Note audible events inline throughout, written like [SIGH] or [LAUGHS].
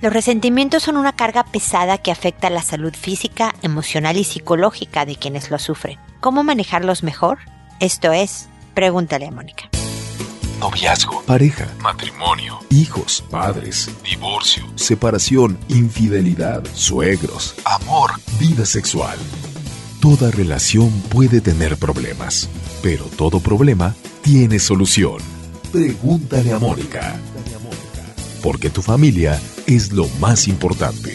Los resentimientos son una carga pesada que afecta la salud física, emocional y psicológica de quienes lo sufren. ¿Cómo manejarlos mejor? Esto es, pregúntale a Mónica. Noviazgo, pareja, matrimonio, hijos, padres, divorcio, separación, infidelidad, suegros, amor, vida sexual. Toda relación puede tener problemas, pero todo problema tiene solución. Pregúntale a Mónica. Porque tu familia es lo más importante.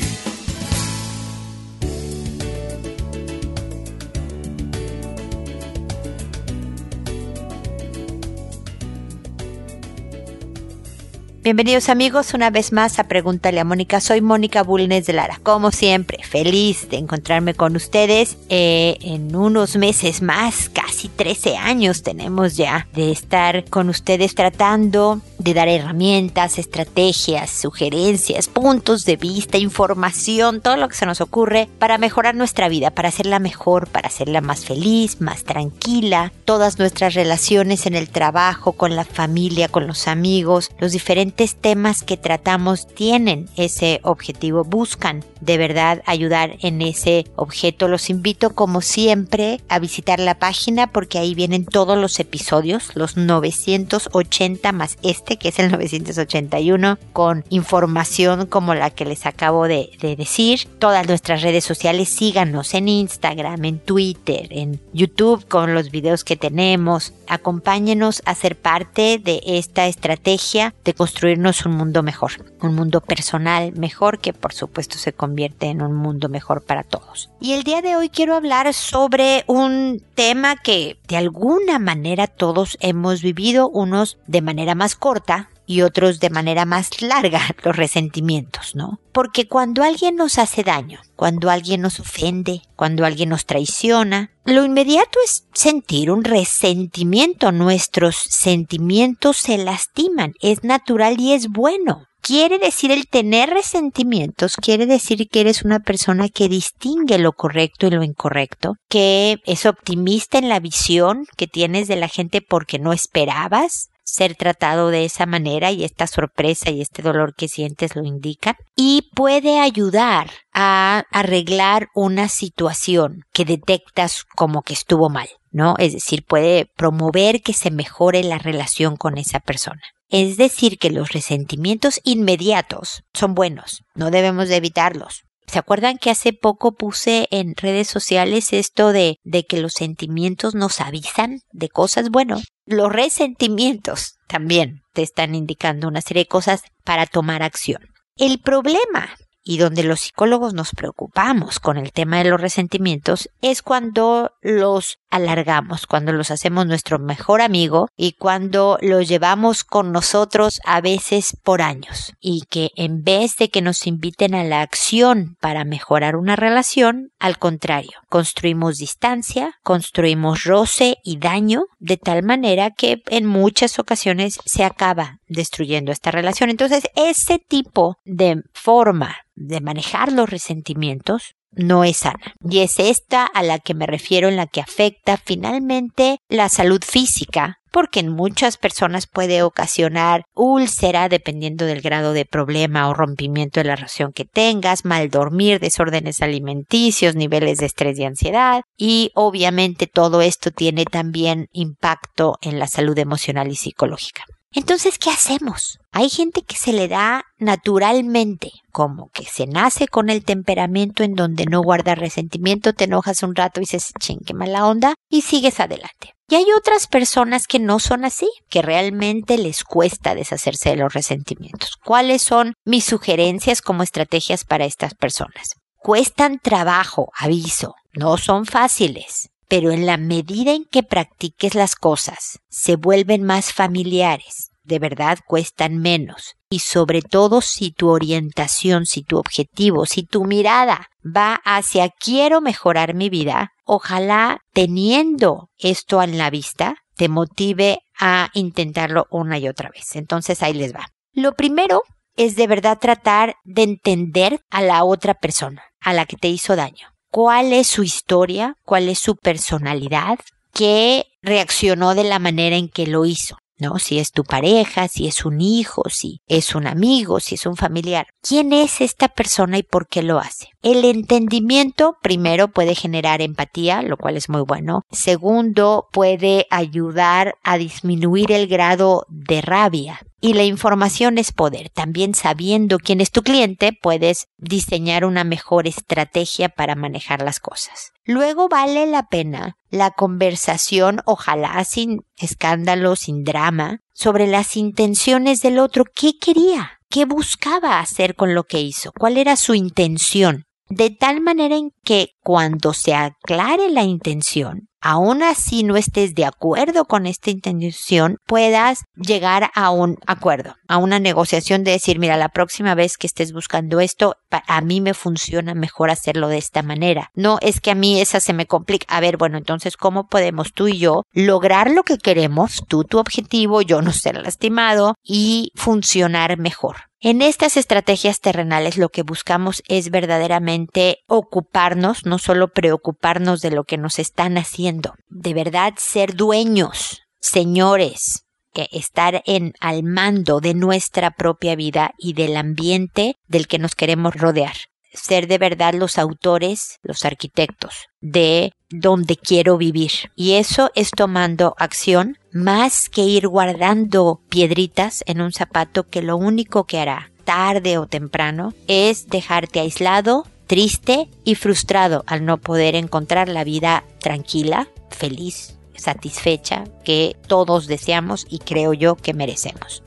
Bienvenidos amigos una vez más a Pregúntale a Mónica. Soy Mónica Bulnes de Lara. Como siempre, feliz de encontrarme con ustedes eh, en unos meses más, casi 13 años tenemos ya de estar con ustedes tratando de dar herramientas, estrategias, sugerencias, puntos de vista, información, todo lo que se nos ocurre para mejorar nuestra vida, para hacerla mejor, para hacerla más feliz, más tranquila, todas nuestras relaciones en el trabajo, con la familia, con los amigos, los diferentes temas que tratamos tienen ese objetivo, buscan de verdad ayudar en ese objeto. Los invito como siempre a visitar la página porque ahí vienen todos los episodios, los 980 más este que es el 981 con información como la que les acabo de, de decir. Todas nuestras redes sociales síganos en Instagram, en Twitter, en YouTube con los videos que tenemos. Acompáñenos a ser parte de esta estrategia de construirnos un mundo mejor, un mundo personal mejor que por supuesto se convierte en un mundo mejor para todos. Y el día de hoy quiero hablar sobre un tema que de alguna manera todos hemos vivido, unos de manera más corta, y otros de manera más larga [LAUGHS] los resentimientos, ¿no? Porque cuando alguien nos hace daño, cuando alguien nos ofende, cuando alguien nos traiciona, lo inmediato es sentir un resentimiento. Nuestros sentimientos se lastiman, es natural y es bueno. Quiere decir el tener resentimientos, quiere decir que eres una persona que distingue lo correcto y lo incorrecto, que es optimista en la visión que tienes de la gente porque no esperabas ser tratado de esa manera y esta sorpresa y este dolor que sientes lo indican y puede ayudar a arreglar una situación que detectas como que estuvo mal, ¿no? Es decir, puede promover que se mejore la relación con esa persona. Es decir, que los resentimientos inmediatos son buenos, no debemos de evitarlos. ¿Se acuerdan que hace poco puse en redes sociales esto de, de que los sentimientos nos avisan de cosas? Bueno, los resentimientos también te están indicando una serie de cosas para tomar acción. El problema y donde los psicólogos nos preocupamos con el tema de los resentimientos es cuando los alargamos, cuando los hacemos nuestro mejor amigo y cuando los llevamos con nosotros a veces por años. Y que en vez de que nos inviten a la acción para mejorar una relación, al contrario, construimos distancia, construimos roce y daño de tal manera que en muchas ocasiones se acaba destruyendo esta relación. Entonces, ese tipo de forma de manejar los resentimientos no es sana. Y es esta a la que me refiero en la que afecta finalmente la salud física, porque en muchas personas puede ocasionar úlcera dependiendo del grado de problema o rompimiento de la relación que tengas, mal dormir, desórdenes alimenticios, niveles de estrés y ansiedad, y obviamente todo esto tiene también impacto en la salud emocional y psicológica. Entonces, ¿qué hacemos? Hay gente que se le da naturalmente, como que se nace con el temperamento en donde no guarda resentimiento, te enojas un rato y dices, ching, qué mala onda, y sigues adelante. Y hay otras personas que no son así, que realmente les cuesta deshacerse de los resentimientos. ¿Cuáles son mis sugerencias como estrategias para estas personas? Cuestan trabajo, aviso, no son fáciles pero en la medida en que practiques las cosas, se vuelven más familiares, de verdad cuestan menos. Y sobre todo si tu orientación, si tu objetivo, si tu mirada va hacia quiero mejorar mi vida, ojalá teniendo esto en la vista, te motive a intentarlo una y otra vez. Entonces ahí les va. Lo primero es de verdad tratar de entender a la otra persona, a la que te hizo daño cuál es su historia, cuál es su personalidad, qué reaccionó de la manera en que lo hizo. ¿no? Si es tu pareja, si es un hijo, si es un amigo, si es un familiar. ¿Quién es esta persona y por qué lo hace? El entendimiento, primero, puede generar empatía, lo cual es muy bueno. Segundo, puede ayudar a disminuir el grado de rabia. Y la información es poder. También sabiendo quién es tu cliente, puedes diseñar una mejor estrategia para manejar las cosas. Luego vale la pena la conversación, ojalá sin escándalo, sin drama, sobre las intenciones del otro. ¿Qué quería? ¿Qué buscaba hacer con lo que hizo? ¿Cuál era su intención? De tal manera en que cuando se aclare la intención, aún así no estés de acuerdo con esta intención, puedas llegar a un acuerdo, a una negociación de decir, mira, la próxima vez que estés buscando esto, a mí me funciona mejor hacerlo de esta manera. No es que a mí esa se me complica. A ver, bueno, entonces, ¿cómo podemos tú y yo lograr lo que queremos, tú tu objetivo, yo no ser lastimado y funcionar mejor? En estas estrategias terrenales lo que buscamos es verdaderamente ocuparnos, no solo preocuparnos de lo que nos están haciendo, de verdad ser dueños, señores, estar en al mando de nuestra propia vida y del ambiente del que nos queremos rodear. Ser de verdad los autores, los arquitectos de donde quiero vivir. Y eso es tomando acción más que ir guardando piedritas en un zapato que lo único que hará tarde o temprano es dejarte aislado, triste y frustrado al no poder encontrar la vida tranquila, feliz, satisfecha que todos deseamos y creo yo que merecemos.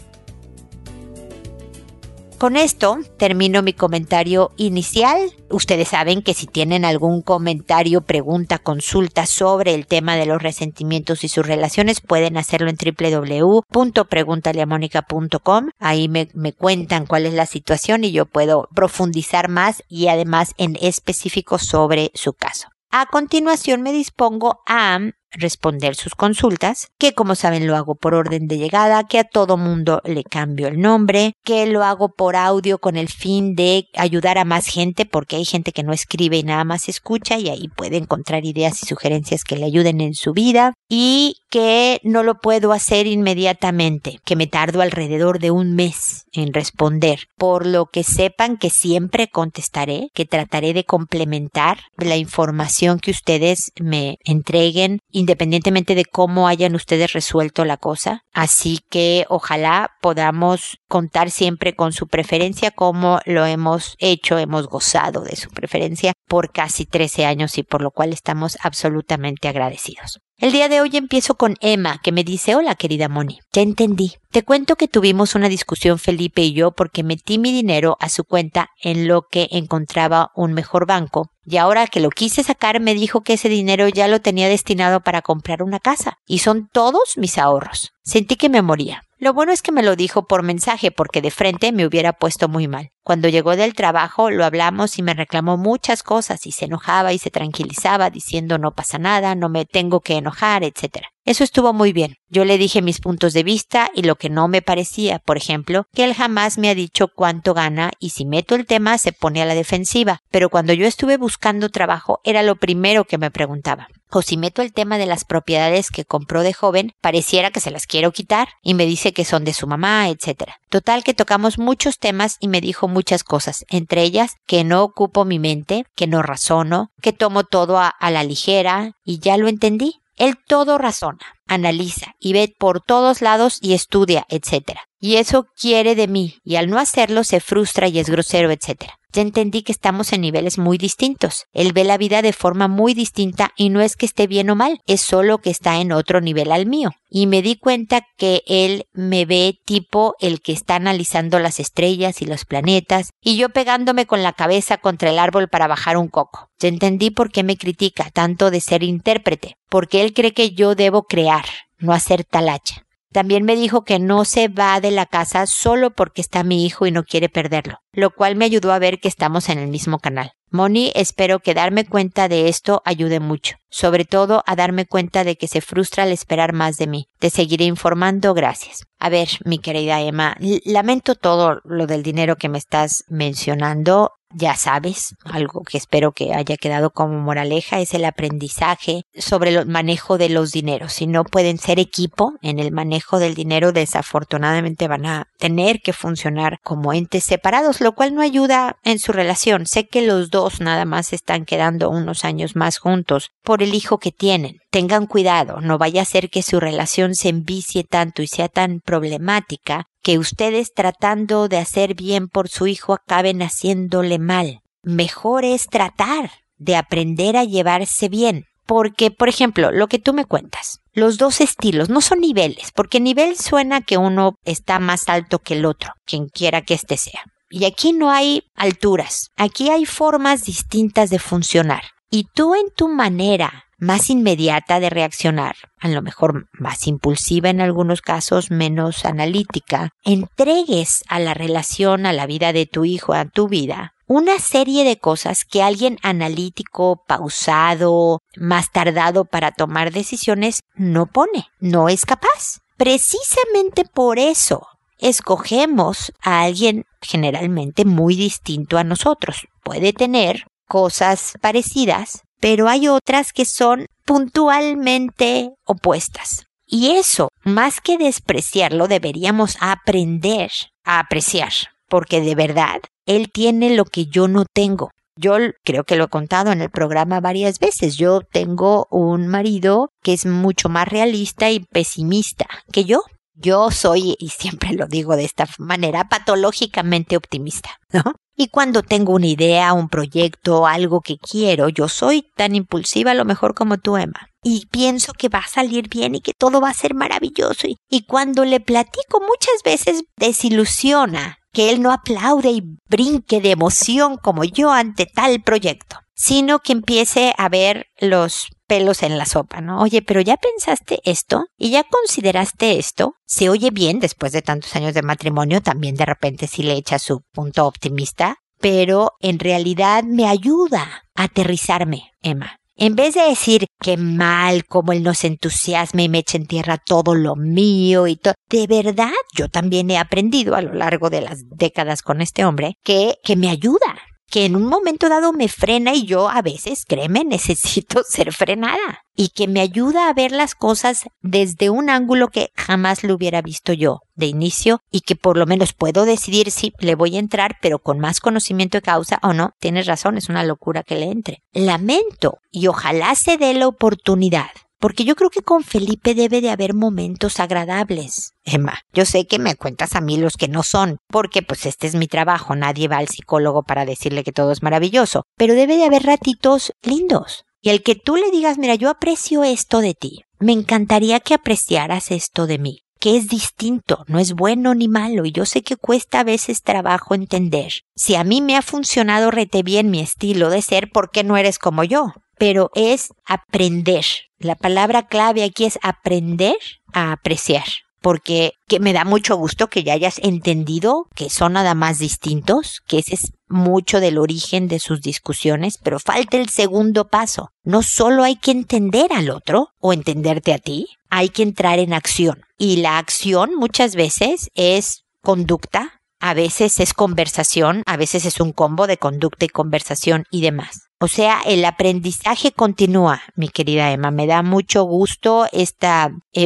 Con esto termino mi comentario inicial. Ustedes saben que si tienen algún comentario, pregunta, consulta sobre el tema de los resentimientos y sus relaciones, pueden hacerlo en www.preguntaleamónica.com. Ahí me, me cuentan cuál es la situación y yo puedo profundizar más y además en específico sobre su caso. A continuación me dispongo a responder sus consultas, que como saben lo hago por orden de llegada, que a todo mundo le cambio el nombre, que lo hago por audio con el fin de ayudar a más gente, porque hay gente que no escribe y nada más escucha y ahí puede encontrar ideas y sugerencias que le ayuden en su vida, y que no lo puedo hacer inmediatamente, que me tardo alrededor de un mes en responder, por lo que sepan que siempre contestaré, que trataré de complementar la información que ustedes me entreguen independientemente de cómo hayan ustedes resuelto la cosa. Así que ojalá podamos contar siempre con su preferencia como lo hemos hecho, hemos gozado de su preferencia por casi 13 años y por lo cual estamos absolutamente agradecidos. El día de hoy empiezo con Emma, que me dice, hola querida Moni, ya entendí. Te cuento que tuvimos una discusión Felipe y yo porque metí mi dinero a su cuenta en lo que encontraba un mejor banco y ahora que lo quise sacar me dijo que ese dinero ya lo tenía destinado para comprar una casa y son todos mis ahorros. Sentí que me moría. Lo bueno es que me lo dijo por mensaje porque de frente me hubiera puesto muy mal. Cuando llegó del trabajo lo hablamos y me reclamó muchas cosas y se enojaba y se tranquilizaba diciendo no pasa nada, no me tengo que enojar, etc. Eso estuvo muy bien. Yo le dije mis puntos de vista y lo que no me parecía, por ejemplo, que él jamás me ha dicho cuánto gana y si meto el tema se pone a la defensiva, pero cuando yo estuve buscando trabajo era lo primero que me preguntaba o si meto el tema de las propiedades que compró de joven, pareciera que se las quiero quitar y me dice que son de su mamá, etc. Total que tocamos muchos temas y me dijo muchas cosas, entre ellas que no ocupo mi mente, que no razono, que tomo todo a, a la ligera y ya lo entendí. Él todo razona, analiza y ve por todos lados y estudia, etc. Y eso quiere de mí, y al no hacerlo se frustra y es grosero, etc. Ya entendí que estamos en niveles muy distintos. Él ve la vida de forma muy distinta y no es que esté bien o mal, es solo que está en otro nivel al mío. Y me di cuenta que él me ve tipo el que está analizando las estrellas y los planetas y yo pegándome con la cabeza contra el árbol para bajar un coco. Ya entendí por qué me critica tanto de ser intérprete, porque él cree que yo debo crear, no hacer talacha. También me dijo que no se va de la casa solo porque está mi hijo y no quiere perderlo, lo cual me ayudó a ver que estamos en el mismo canal. Moni, espero que darme cuenta de esto ayude mucho, sobre todo a darme cuenta de que se frustra al esperar más de mí. Te seguiré informando, gracias. A ver, mi querida Emma, lamento todo lo del dinero que me estás mencionando. Ya sabes, algo que espero que haya quedado como moraleja es el aprendizaje sobre el manejo de los dineros. Si no pueden ser equipo en el manejo del dinero, desafortunadamente van a tener que funcionar como entes separados, lo cual no ayuda en su relación. Sé que los dos nada más están quedando unos años más juntos por el hijo que tienen. Tengan cuidado, no vaya a ser que su relación se envicie tanto y sea tan problemática que ustedes tratando de hacer bien por su hijo acaben haciéndole mal. Mejor es tratar de aprender a llevarse bien. Porque, por ejemplo, lo que tú me cuentas, los dos estilos no son niveles, porque nivel suena que uno está más alto que el otro, quien quiera que éste sea. Y aquí no hay alturas, aquí hay formas distintas de funcionar. Y tú en tu manera más inmediata de reaccionar, a lo mejor más impulsiva en algunos casos, menos analítica, entregues a la relación, a la vida de tu hijo, a tu vida, una serie de cosas que alguien analítico, pausado, más tardado para tomar decisiones no pone, no es capaz. Precisamente por eso escogemos a alguien generalmente muy distinto a nosotros. Puede tener cosas parecidas, pero hay otras que son puntualmente opuestas. Y eso, más que despreciarlo, deberíamos aprender a apreciar, porque de verdad, él tiene lo que yo no tengo. Yo creo que lo he contado en el programa varias veces. Yo tengo un marido que es mucho más realista y pesimista que yo. Yo soy, y siempre lo digo de esta manera, patológicamente optimista, ¿no? Y cuando tengo una idea, un proyecto, algo que quiero, yo soy tan impulsiva a lo mejor como tú, Emma. Y pienso que va a salir bien y que todo va a ser maravilloso. Y, y cuando le platico muchas veces desilusiona que él no aplaude y brinque de emoción como yo ante tal proyecto, sino que empiece a ver los pelos en la sopa, ¿no? Oye, pero ya pensaste esto y ya consideraste esto. Se oye bien después de tantos años de matrimonio, también de repente sí le echa su punto optimista, pero en realidad me ayuda a aterrizarme, Emma. En vez de decir que mal, como él nos entusiasma y me echa en tierra todo lo mío y todo, de verdad yo también he aprendido a lo largo de las décadas con este hombre que, que me ayuda, que en un momento dado me frena y yo a veces, créeme, [LAUGHS] necesito ser frenada y que me ayuda a ver las cosas desde un ángulo que jamás lo hubiera visto yo de inicio y que por lo menos puedo decidir si le voy a entrar, pero con más conocimiento de causa o no. Tienes razón, es una locura que le entre. Lamento y ojalá se dé la oportunidad porque yo creo que con Felipe debe de haber momentos agradables. Emma, yo sé que me cuentas a mí los que no son, porque pues este es mi trabajo, nadie va al psicólogo para decirle que todo es maravilloso, pero debe de haber ratitos lindos. Y el que tú le digas, mira, yo aprecio esto de ti, me encantaría que apreciaras esto de mí que es distinto, no es bueno ni malo, y yo sé que cuesta a veces trabajo entender. Si a mí me ha funcionado rete bien mi estilo de ser, ¿por qué no eres como yo? Pero es aprender, la palabra clave aquí es aprender a apreciar, porque que me da mucho gusto que ya hayas entendido que son nada más distintos, que ese es mucho del origen de sus discusiones, pero falta el segundo paso. No solo hay que entender al otro o entenderte a ti, hay que entrar en acción. Y la acción muchas veces es conducta, a veces es conversación, a veces es un combo de conducta y conversación y demás. O sea, el aprendizaje continúa, mi querida Emma. Me da mucho gusto este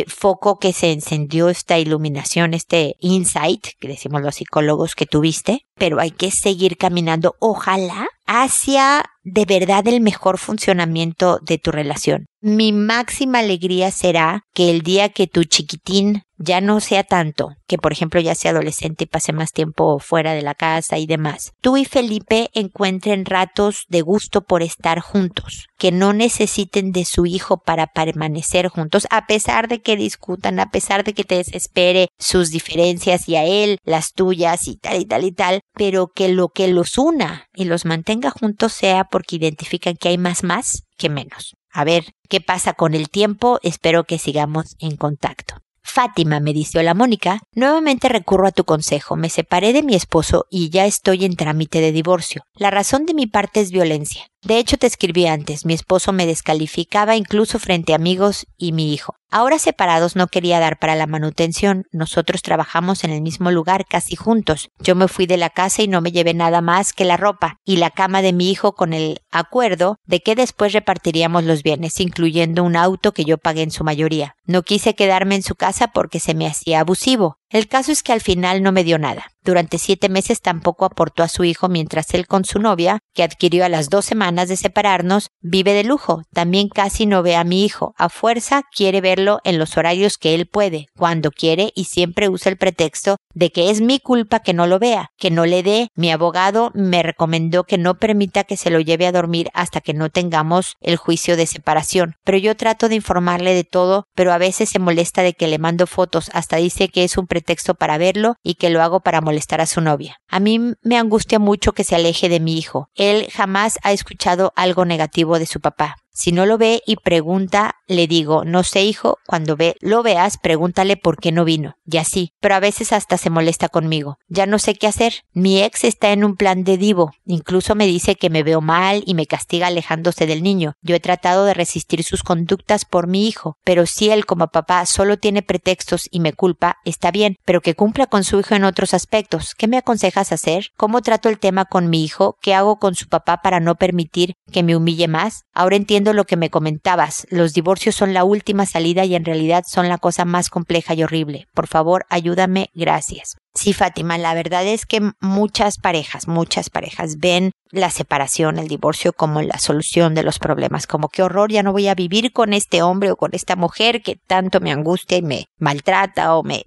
foco que se encendió, esta iluminación, este insight, que decimos los psicólogos que tuviste, pero hay que seguir caminando, ojalá, hacia de verdad el mejor funcionamiento de tu relación. Mi máxima alegría será que el día que tu chiquitín ya no sea tanto, que por ejemplo ya sea adolescente y pase más tiempo fuera de la casa y demás, tú y Felipe encuentren ratos de gusto por estar juntos, que no necesiten de su hijo para permanecer juntos, a pesar de que discutan, a pesar de que te desespere sus diferencias y a él las tuyas y tal y tal y tal, pero que lo que los una y los mantenga juntos sea porque identifican que hay más más que menos. A ver qué pasa con el tiempo, espero que sigamos en contacto. Fátima, me dice la Mónica, nuevamente recurro a tu consejo. Me separé de mi esposo y ya estoy en trámite de divorcio. La razón de mi parte es violencia. De hecho, te escribí antes, mi esposo me descalificaba incluso frente a amigos y mi hijo. Ahora separados no quería dar para la manutención. Nosotros trabajamos en el mismo lugar casi juntos. Yo me fui de la casa y no me llevé nada más que la ropa y la cama de mi hijo con el acuerdo de que después repartiríamos los bienes, incluyendo un auto que yo pagué en su mayoría. No quise quedarme en su casa porque se me hacía abusivo. El caso es que al final no me dio nada. Durante siete meses tampoco aportó a su hijo mientras él con su novia, que adquirió a las dos semanas de separarnos, vive de lujo. También casi no ve a mi hijo. A fuerza quiere verlo en los horarios que él puede, cuando quiere y siempre usa el pretexto de que es mi culpa que no lo vea, que no le dé. Mi abogado me recomendó que no permita que se lo lleve a dormir hasta que no tengamos el juicio de separación. Pero yo trato de informarle de todo, pero a veces se molesta de que le mando fotos, hasta dice que es un pretexto texto para verlo y que lo hago para molestar a su novia. A mí me angustia mucho que se aleje de mi hijo. Él jamás ha escuchado algo negativo de su papá. Si no lo ve y pregunta, le digo, no sé hijo, cuando ve, lo veas, pregúntale por qué no vino. Y así, pero a veces hasta se molesta conmigo. Ya no sé qué hacer. Mi ex está en un plan de divo. Incluso me dice que me veo mal y me castiga alejándose del niño. Yo he tratado de resistir sus conductas por mi hijo, pero si él como papá solo tiene pretextos y me culpa, está bien, pero que cumpla con su hijo en otros aspectos. ¿Qué me aconsejas hacer? ¿Cómo trato el tema con mi hijo? ¿Qué hago con su papá para no permitir que me humille más? Ahora entiendo lo que me comentabas. Los divorcios son la última salida y en realidad son la cosa más compleja y horrible. Por favor, ayúdame. Gracias. Sí, Fátima, la verdad es que muchas parejas, muchas parejas ven la separación, el divorcio como la solución de los problemas, como qué horror, ya no voy a vivir con este hombre o con esta mujer que tanto me angustia y me maltrata o me...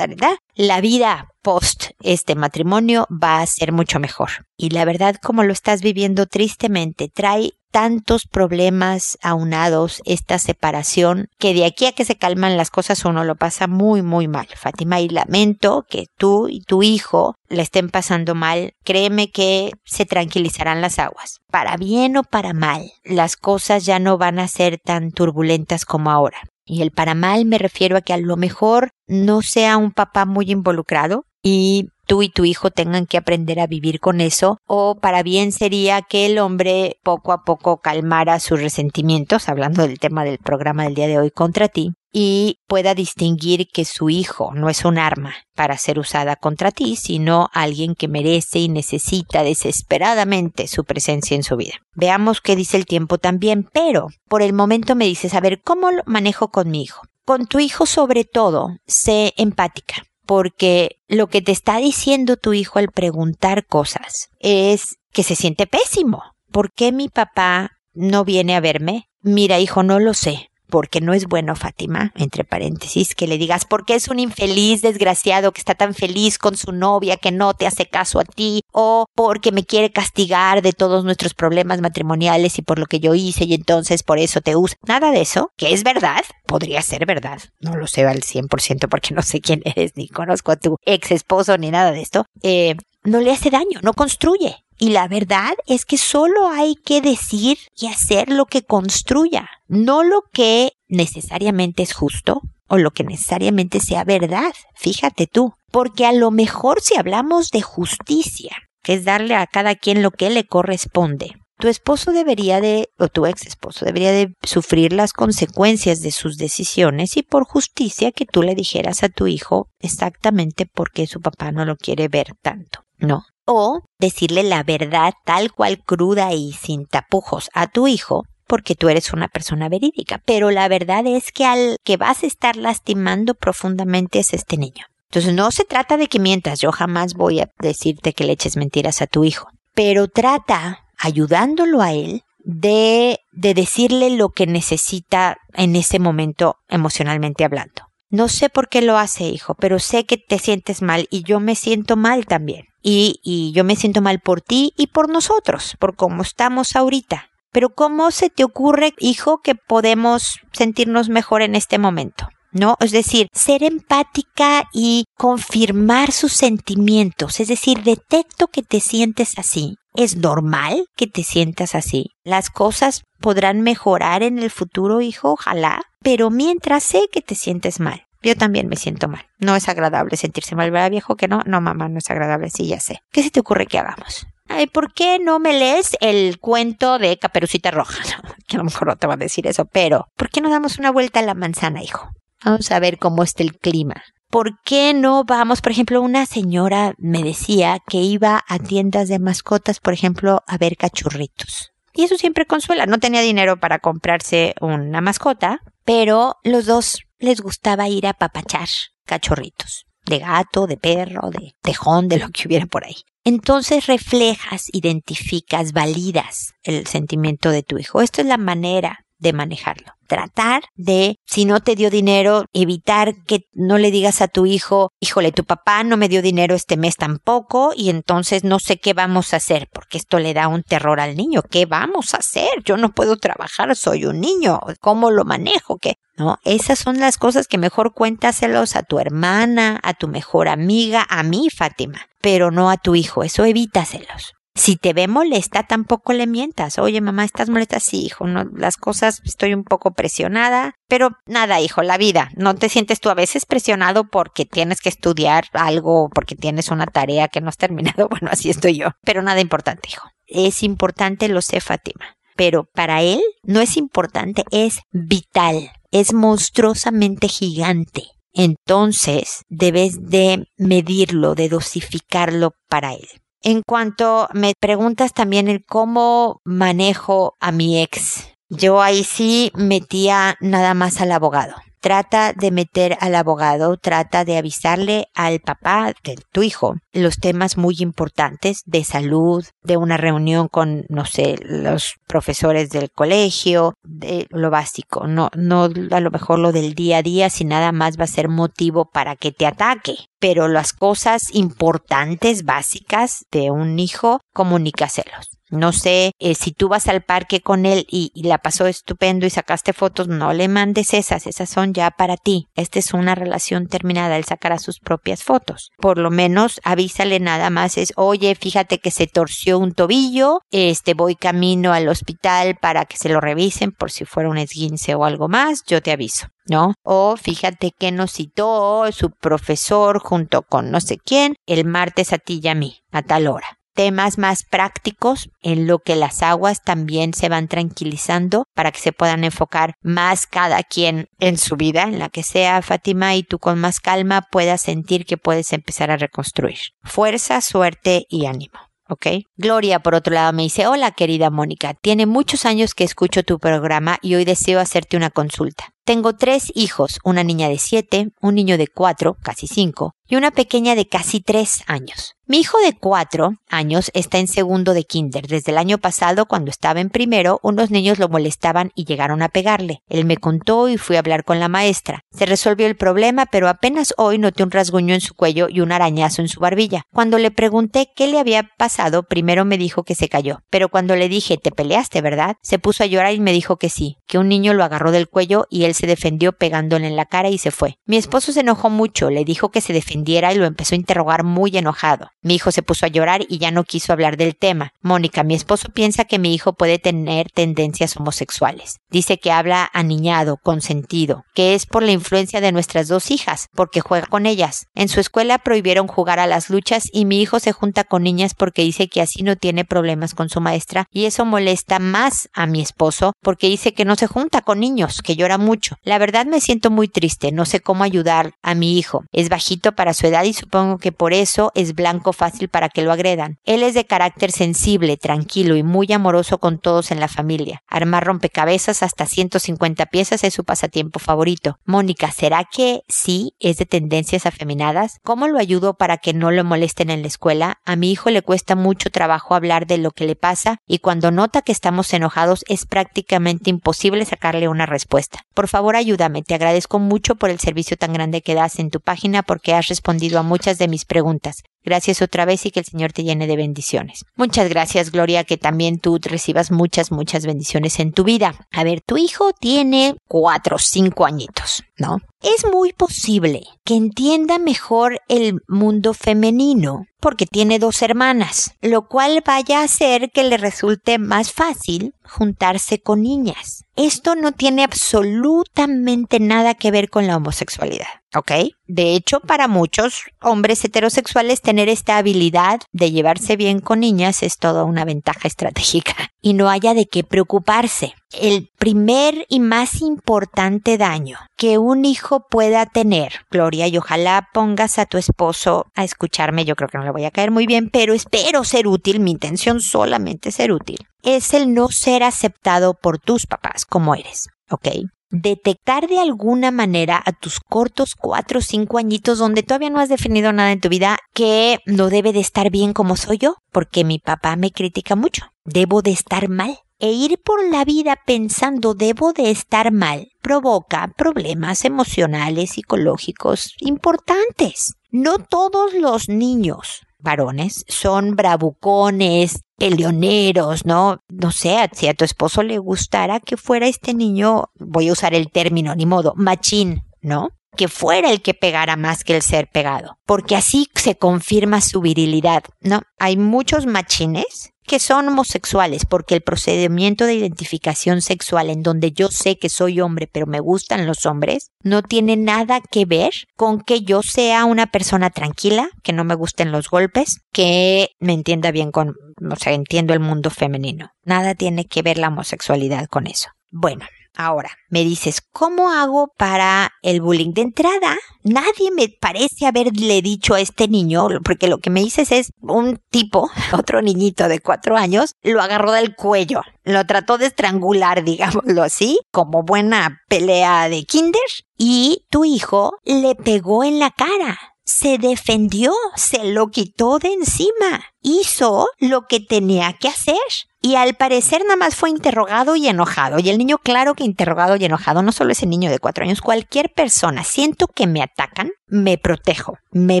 La vida post este matrimonio va a ser mucho mejor. Y la verdad, como lo estás viviendo tristemente, trae tantos problemas aunados esta separación que de aquí a que se calman las cosas uno lo pasa muy muy mal. Fátima, y lamento que tú y tu hijo le estén pasando mal. Créeme que se tranquilizarán las aguas. Para bien o para mal, las cosas ya no van a ser tan turbulentas como ahora. Y el para mal me refiero a que a lo mejor no sea un papá muy involucrado y tú y tu hijo tengan que aprender a vivir con eso, o para bien sería que el hombre poco a poco calmara sus resentimientos, hablando del tema del programa del día de hoy contra ti, y pueda distinguir que su hijo no es un arma para ser usada contra ti, sino alguien que merece y necesita desesperadamente su presencia en su vida. Veamos qué dice el tiempo también, pero por el momento me dices, a ver, ¿cómo lo manejo con mi hijo? Con tu hijo sobre todo, sé empática porque lo que te está diciendo tu hijo al preguntar cosas es que se siente pésimo. ¿Por qué mi papá no viene a verme? Mira, hijo, no lo sé porque no es bueno, Fátima, entre paréntesis, que le digas porque es un infeliz desgraciado que está tan feliz con su novia que no te hace caso a ti, o porque me quiere castigar de todos nuestros problemas matrimoniales y por lo que yo hice y entonces por eso te usa. Nada de eso, que es verdad, podría ser verdad, no lo sé al 100% porque no sé quién eres, ni conozco a tu ex esposo ni nada de esto, eh, no le hace daño, no construye. Y la verdad es que solo hay que decir y hacer lo que construya, no lo que necesariamente es justo o lo que necesariamente sea verdad. Fíjate tú, porque a lo mejor si hablamos de justicia, que es darle a cada quien lo que le corresponde, tu esposo debería de, o tu ex esposo debería de sufrir las consecuencias de sus decisiones y por justicia que tú le dijeras a tu hijo exactamente por qué su papá no lo quiere ver tanto. No, o decirle la verdad tal cual cruda y sin tapujos a tu hijo porque tú eres una persona verídica. Pero la verdad es que al que vas a estar lastimando profundamente es este niño. Entonces no se trata de que mientas, yo jamás voy a decirte que le eches mentiras a tu hijo, pero trata, ayudándolo a él, de, de decirle lo que necesita en ese momento emocionalmente hablando. No sé por qué lo hace, hijo, pero sé que te sientes mal y yo me siento mal también y, y yo me siento mal por ti y por nosotros, por cómo estamos ahorita. Pero ¿cómo se te ocurre, hijo, que podemos sentirnos mejor en este momento? ¿no? Es decir, ser empática y confirmar sus sentimientos, es decir, detecto que te sientes así. Es normal que te sientas así. Las cosas podrán mejorar en el futuro, hijo, ojalá, pero mientras sé que te sientes mal. Yo también me siento mal. No es agradable sentirse mal, ¿verdad, viejo? Que no, no, mamá, no es agradable, sí, ya sé. ¿Qué se te ocurre que hagamos? Ay, ¿por qué no me lees el cuento de Caperucita Roja? [LAUGHS] que a lo mejor no te va a decir eso, pero ¿por qué no damos una vuelta a la manzana, hijo? Vamos a ver cómo está el clima. ¿Por qué no vamos? Por ejemplo, una señora me decía que iba a tiendas de mascotas, por ejemplo, a ver cachorritos. Y eso siempre consuela. No tenía dinero para comprarse una mascota, pero los dos les gustaba ir a papachar cachorritos. De gato, de perro, de tejón, de lo que hubiera por ahí. Entonces reflejas, identificas, validas el sentimiento de tu hijo. Esto es la manera de manejarlo. Tratar de, si no te dio dinero, evitar que no le digas a tu hijo, híjole, tu papá no me dio dinero este mes tampoco y entonces no sé qué vamos a hacer, porque esto le da un terror al niño. ¿Qué vamos a hacer? Yo no puedo trabajar, soy un niño. ¿Cómo lo manejo? ¿Qué? No, esas son las cosas que mejor cuéntaselos a tu hermana, a tu mejor amiga, a mí, Fátima, pero no a tu hijo. Eso evítaselos. Si te ve molesta, tampoco le mientas. Oye, mamá, ¿estás molesta? Sí, hijo, no, las cosas, estoy un poco presionada, pero nada, hijo, la vida. No te sientes tú a veces presionado porque tienes que estudiar algo, porque tienes una tarea que no has terminado. [LAUGHS] Bueno, así estoy yo. Pero nada importante, hijo. Es importante, lo sé, Fátima. Pero para él no es importante, es vital. Es monstruosamente gigante. Entonces, debes de medirlo, de dosificarlo para él. En cuanto me preguntas también el cómo manejo a mi ex, yo ahí sí metía nada más al abogado trata de meter al abogado, trata de avisarle al papá de tu hijo los temas muy importantes de salud, de una reunión con, no sé, los profesores del colegio, de lo básico, no, no a lo mejor lo del día a día, si nada más va a ser motivo para que te ataque. Pero las cosas importantes, básicas de un hijo, comunícaselos. No sé, eh, si tú vas al parque con él y, la pasó estupendo y sacaste fotos, no le mandes esas, esas son ya para ti. Esta es una relación terminada, él sacará sus propias fotos. Por lo menos avísale nada más es, oye, fíjate que se torció un tobillo, este voy camino al hospital para que se lo revisen por si fuera un esguince o algo más, yo te aviso. ¿No? O fíjate que nos citó su profesor junto con no sé quién el martes a ti y a mí, a tal hora temas más prácticos en lo que las aguas también se van tranquilizando para que se puedan enfocar más cada quien en su vida, en la que sea Fátima y tú con más calma puedas sentir que puedes empezar a reconstruir. Fuerza, suerte y ánimo. ¿Ok? Gloria, por otro lado, me dice, hola querida Mónica, tiene muchos años que escucho tu programa y hoy deseo hacerte una consulta. Tengo tres hijos, una niña de siete, un niño de cuatro, casi cinco, y una pequeña de casi tres años. Mi hijo de cuatro años está en segundo de kinder. Desde el año pasado, cuando estaba en primero, unos niños lo molestaban y llegaron a pegarle. Él me contó y fui a hablar con la maestra. Se resolvió el problema, pero apenas hoy noté un rasguño en su cuello y un arañazo en su barbilla. Cuando le pregunté qué le había pasado, primero me dijo que se cayó. Pero cuando le dije, te peleaste, ¿verdad? Se puso a llorar y me dijo que sí, que un niño lo agarró del cuello y él se defendió pegándole en la cara y se fue. Mi esposo se enojó mucho, le dijo que se defendiera y lo empezó a interrogar muy enojado. Mi hijo se puso a llorar y ya no quiso hablar del tema. Mónica, mi esposo piensa que mi hijo puede tener tendencias homosexuales. Dice que habla aniñado, consentido, que es por la influencia de nuestras dos hijas, porque juega con ellas. En su escuela prohibieron jugar a las luchas y mi hijo se junta con niñas porque dice que así no tiene problemas con su maestra y eso molesta más a mi esposo porque dice que no se junta con niños, que llora mucho. La verdad me siento muy triste, no sé cómo ayudar a mi hijo. Es bajito para su edad y supongo que por eso es blanco fácil para que lo agredan. Él es de carácter sensible, tranquilo y muy amoroso con todos en la familia. Armar rompecabezas hasta 150 piezas es su pasatiempo favorito. Mónica, ¿será que sí es de tendencias afeminadas? ¿Cómo lo ayudo para que no lo molesten en la escuela? A mi hijo le cuesta mucho trabajo hablar de lo que le pasa y cuando nota que estamos enojados es prácticamente imposible sacarle una respuesta. Por favor, ayúdame. Te agradezco mucho por el servicio tan grande que das en tu página porque has respondido a muchas de mis preguntas. Gracias otra vez y que el Señor te llene de bendiciones. Muchas gracias, Gloria, que también tú recibas muchas, muchas bendiciones en tu vida. A ver, tu hijo tiene cuatro cinco añitos, ¿no? Es muy posible que entienda mejor el mundo femenino porque tiene dos hermanas, lo cual vaya a hacer que le resulte más fácil juntarse con niñas. Esto no tiene absolutamente nada que ver con la homosexualidad. ¿ok? De hecho, para muchos hombres heterosexuales tener esta habilidad de llevarse bien con niñas es toda una ventaja estratégica y no haya de qué preocuparse. El primer y más importante daño que un hijo pueda tener, Gloria, y ojalá pongas a tu esposo a escucharme, yo creo que no le voy a caer muy bien, pero espero ser útil, mi intención solamente ser útil, es el no ser aceptado por tus papás como eres, ¿ok? detectar de alguna manera a tus cortos cuatro o cinco añitos donde todavía no has definido nada en tu vida que no debe de estar bien como soy yo, porque mi papá me critica mucho. Debo de estar mal. E ir por la vida pensando debo de estar mal provoca problemas emocionales, psicológicos importantes. No todos los niños varones son bravucones, peleoneros, ¿no? No sé, si a tu esposo le gustara que fuera este niño, voy a usar el término, ni modo, machín, ¿no? Que fuera el que pegara más que el ser pegado, porque así se confirma su virilidad, ¿no? Hay muchos machines que son homosexuales, porque el procedimiento de identificación sexual en donde yo sé que soy hombre pero me gustan los hombres, no tiene nada que ver con que yo sea una persona tranquila, que no me gusten los golpes, que me entienda bien con, o sea, entiendo el mundo femenino. Nada tiene que ver la homosexualidad con eso. Bueno, Ahora, me dices, ¿cómo hago para el bullying? De entrada, nadie me parece haberle dicho a este niño, porque lo que me dices es un tipo, [LAUGHS] otro niñito de cuatro años, lo agarró del cuello, lo trató de estrangular, [LAUGHS] digámoslo así, como buena pelea de kinder, y tu hijo le pegó en la cara se defendió, se lo quitó de encima, hizo lo que tenía que hacer. Y al parecer nada más fue interrogado y enojado. Y el niño, claro que interrogado y enojado, no solo ese niño de cuatro años, cualquier persona, siento que me atacan, me protejo, me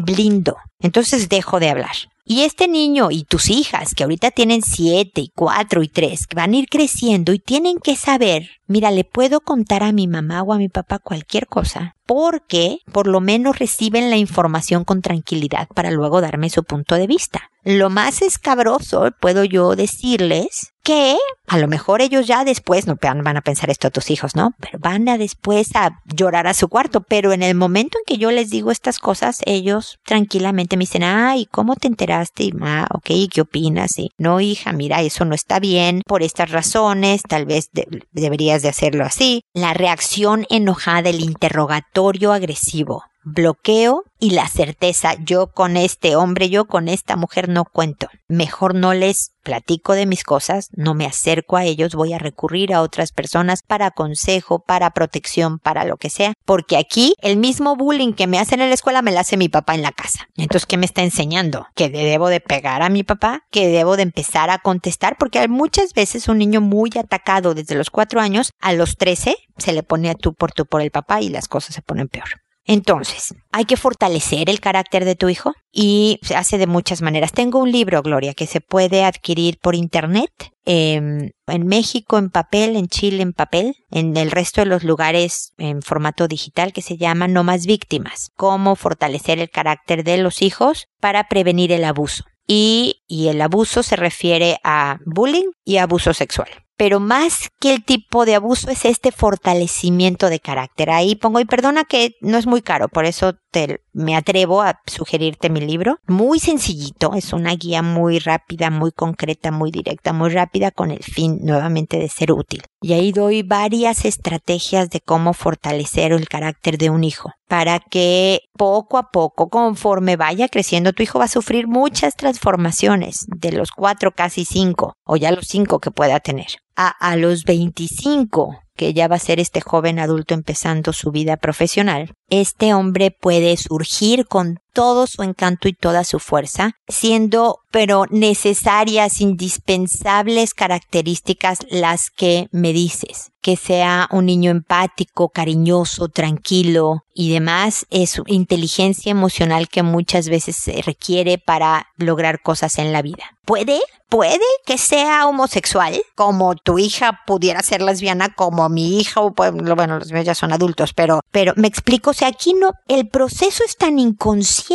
blindo. Entonces dejo de hablar. Y este niño y tus hijas, que ahorita tienen siete y cuatro y tres, que van a ir creciendo y tienen que saber, mira, le puedo contar a mi mamá o a mi papá cualquier cosa, porque por lo menos reciben la información con tranquilidad para luego darme su punto de vista. Lo más escabroso, puedo yo decirles, que a lo mejor ellos ya después, no van a pensar esto a tus hijos, ¿no? Pero van a después a llorar a su cuarto, pero en el momento en que yo les digo estas cosas, ellos tranquilamente me dicen, ay, ¿cómo te enteraste? Y, ah, ok, ¿qué opinas? Y, no, hija, mira, eso no está bien por estas razones, tal vez deberías de hacerlo así. La reacción enojada, el interrogatorio agresivo, bloqueo y la certeza, yo con este hombre, yo con esta mujer no cuento. Mejor no les platico de mis cosas, no me acerco a ellos, voy a recurrir a otras personas para consejo, para protección, para lo que sea, porque aquí el mismo bullying que me hacen en la escuela me lo hace mi papá en la casa. Entonces, ¿qué me está enseñando? Que debo de pegar a mi papá, que debo de empezar a contestar, porque muchas veces un niño muy atacado desde los cuatro años a los trece se le pone a tú por tú por el papá y las cosas se ponen peor. Entonces, hay que fortalecer el carácter de tu hijo y se hace de muchas maneras. Tengo un libro, Gloria, que se puede adquirir por internet. Em, en México en papel, en Chile en papel, en el resto de los lugares en formato digital que se llama No más víctimas. Cómo fortalecer el carácter de los hijos para prevenir el abuso. Y, y el abuso se refiere a bullying y abuso sexual pero más que el tipo de abuso es este fortalecimiento de carácter. Ahí pongo, y perdona que no es muy caro, por eso te, me atrevo a sugerirte mi libro. Muy sencillito, es una guía muy rápida, muy concreta, muy directa, muy rápida, con el fin nuevamente de ser útil. Y ahí doy varias estrategias de cómo fortalecer el carácter de un hijo, para que poco a poco, conforme vaya creciendo, tu hijo va a sufrir muchas transformaciones, de los cuatro, casi cinco, o ya los cinco que pueda tener a, a los 25, que ya va a ser este joven adulto empezando su vida profesional, este hombre puede surgir con todo su encanto y toda su fuerza, siendo pero necesarias, indispensables características las que me dices. Que sea un niño empático, cariñoso, tranquilo y demás, es inteligencia emocional que muchas veces se requiere para lograr cosas en la vida. ¿Puede? Puede que sea homosexual, como tu hija pudiera ser lesbiana, como mi hija, bueno, los míos ya son adultos, pero, pero me explico, o sea, aquí no, el proceso es tan inconsciente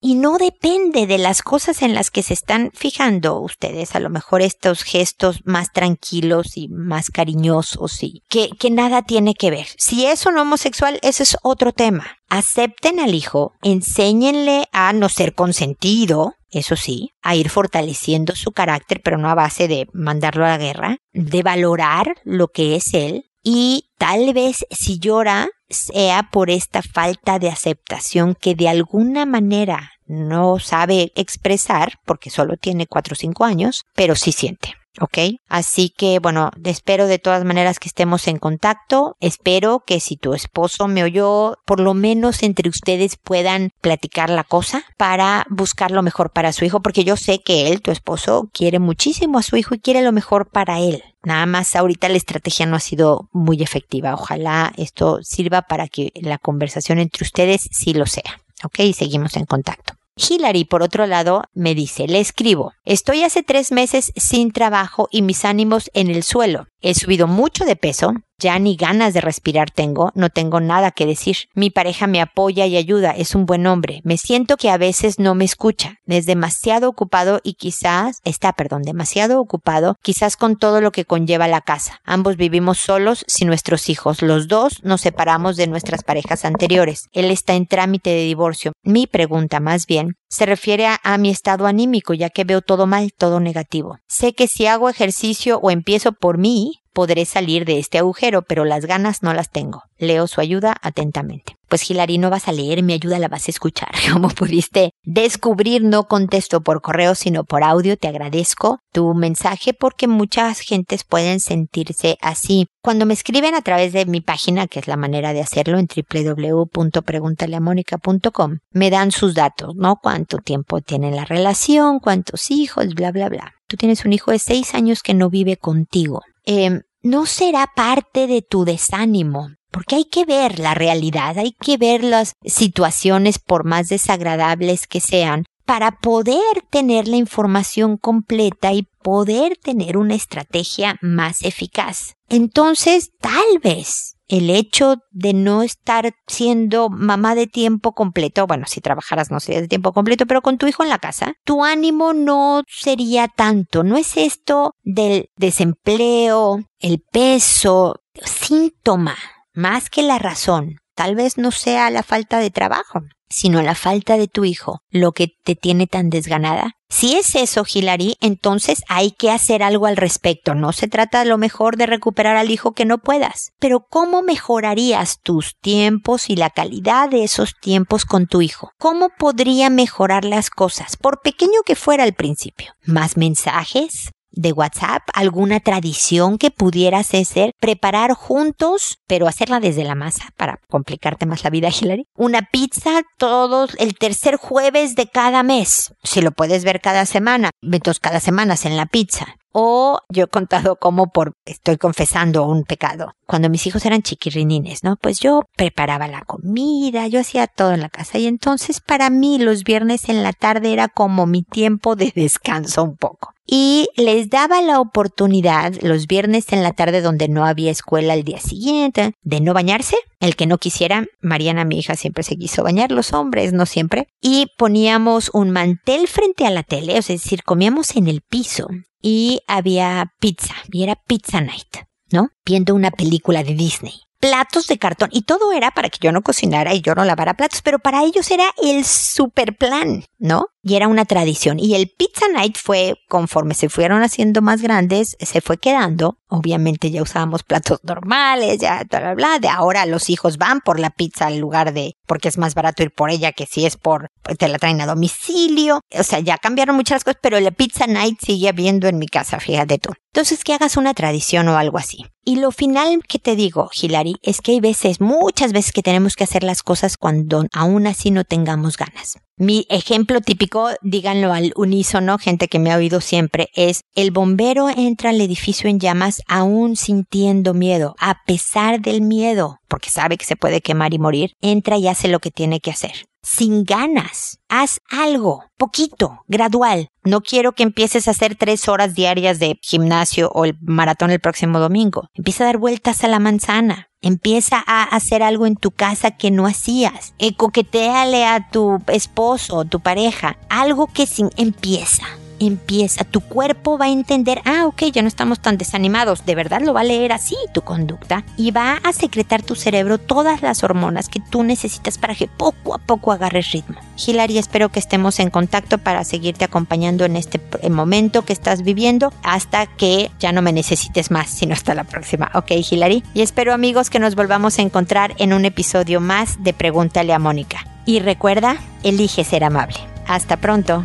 y no depende de las cosas en las que se están fijando ustedes, a lo mejor estos gestos más tranquilos y más cariñosos y que nada tiene que ver. Si es un homosexual, ese es otro tema. Acepten al hijo, enséñenle a no ser consentido, eso sí, a ir fortaleciendo su carácter, pero no a base de mandarlo a la guerra, de valorar lo que es él y tal vez si llora sea por esta falta de aceptación que de alguna manera no sabe expresar, porque solo tiene cuatro o cinco años, pero sí siente. ¿Ok? Así que bueno, espero de todas maneras que estemos en contacto. Espero que si tu esposo me oyó, por lo menos entre ustedes puedan platicar la cosa para buscar lo mejor para su hijo, porque yo sé que él, tu esposo, quiere muchísimo a su hijo y quiere lo mejor para él. Nada más ahorita la estrategia no ha sido muy efectiva. Ojalá esto sirva para que la conversación entre ustedes sí lo sea. ¿Ok? Y seguimos en contacto. Hillary, por otro lado, me dice, le escribo, estoy hace tres meses sin trabajo y mis ánimos en el suelo. He subido mucho de peso, ya ni ganas de respirar tengo, no tengo nada que decir. Mi pareja me apoya y ayuda, es un buen hombre. Me siento que a veces no me escucha, es demasiado ocupado y quizás, está, perdón, demasiado ocupado, quizás con todo lo que conlleva la casa. Ambos vivimos solos sin nuestros hijos. Los dos nos separamos de nuestras parejas anteriores. Él está en trámite de divorcio. Mi pregunta, más bien, se refiere a, a mi estado anímico, ya que veo todo mal, todo negativo. Sé que si hago ejercicio o empiezo por mí, podré salir de este agujero, pero las ganas no las tengo. Leo su ayuda atentamente. Pues Hilary, no vas a leer mi ayuda, la vas a escuchar. [LAUGHS] Como pudiste descubrir, no contesto por correo, sino por audio. Te agradezco tu mensaje porque muchas gentes pueden sentirse así. Cuando me escriben a través de mi página, que es la manera de hacerlo en www.preguntaleamónica.com, me dan sus datos, ¿no? Cuánto tiempo tiene la relación, cuántos hijos, bla, bla, bla. Tú tienes un hijo de seis años que no vive contigo eh, no será parte de tu desánimo. Porque hay que ver la realidad, hay que ver las situaciones por más desagradables que sean para poder tener la información completa y poder tener una estrategia más eficaz. Entonces, tal vez el hecho de no estar siendo mamá de tiempo completo, bueno, si trabajaras no sería de tiempo completo, pero con tu hijo en la casa, tu ánimo no sería tanto. No es esto del desempleo, el peso, síntoma, más que la razón. Tal vez no sea la falta de trabajo, sino la falta de tu hijo lo que te tiene tan desganada. Si es eso, Hilary, entonces hay que hacer algo al respecto. No se trata a lo mejor de recuperar al hijo que no puedas. Pero ¿cómo mejorarías tus tiempos y la calidad de esos tiempos con tu hijo? ¿Cómo podría mejorar las cosas, por pequeño que fuera al principio? ¿Más mensajes? De WhatsApp, alguna tradición que pudieras hacer, preparar juntos, pero hacerla desde la masa para complicarte más la vida, Hillary. Una pizza todos el tercer jueves de cada mes. Si lo puedes ver cada semana, entonces cada semana en la pizza. O yo he contado como por, estoy confesando un pecado. Cuando mis hijos eran chiquirrinines, ¿no? Pues yo preparaba la comida, yo hacía todo en la casa y entonces para mí los viernes en la tarde era como mi tiempo de [LAUGHS] descanso un poco y les daba la oportunidad los viernes en la tarde donde no había escuela el día siguiente de no bañarse. El que no quisiera, Mariana, mi hija, siempre se quiso bañar, los hombres no siempre. Y poníamos un mantel frente a la tele, es decir, comíamos en el piso y había pizza, y era pizza night, ¿no? Viendo una película de Disney platos de cartón y todo era para que yo no cocinara y yo no lavara platos, pero para ellos era el super plan, ¿no? Y era una tradición. Y el Pizza Night fue, conforme se fueron haciendo más grandes, se fue quedando. Obviamente ya usábamos platos normales, ya bla, bla, bla. De ahora los hijos van por la pizza al lugar de, porque es más barato ir por ella que si es por, pues, te la traen a domicilio. O sea, ya cambiaron muchas cosas, pero la Pizza Night sigue habiendo en mi casa, fíjate tú. Entonces, que hagas una tradición o algo así. Y lo final que te digo, Hilary, es que hay veces, muchas veces que tenemos que hacer las cosas cuando aún así no tengamos ganas. Mi ejemplo típico, díganlo al unísono, gente que me ha oído siempre, es el bombero entra al edificio en llamas aún sintiendo miedo, a pesar del miedo, porque sabe que se puede quemar y morir, entra y hace lo que tiene que hacer. Sin ganas. Haz algo, poquito, gradual. No quiero que empieces a hacer tres horas diarias de gimnasio o el maratón el próximo domingo. Empieza a dar vueltas a la manzana. Empieza a hacer algo en tu casa que no hacías. Eh, coqueteale a tu esposo o tu pareja. Algo que sin empieza empieza, tu cuerpo va a entender, ah, ok, ya no estamos tan desanimados, de verdad lo va a leer así tu conducta y va a secretar tu cerebro todas las hormonas que tú necesitas para que poco a poco agarres ritmo. Hilary, espero que estemos en contacto para seguirte acompañando en este momento que estás viviendo hasta que ya no me necesites más, sino hasta la próxima. Ok, Hilary. Y espero amigos que nos volvamos a encontrar en un episodio más de Pregúntale a Mónica. Y recuerda, elige ser amable. Hasta pronto.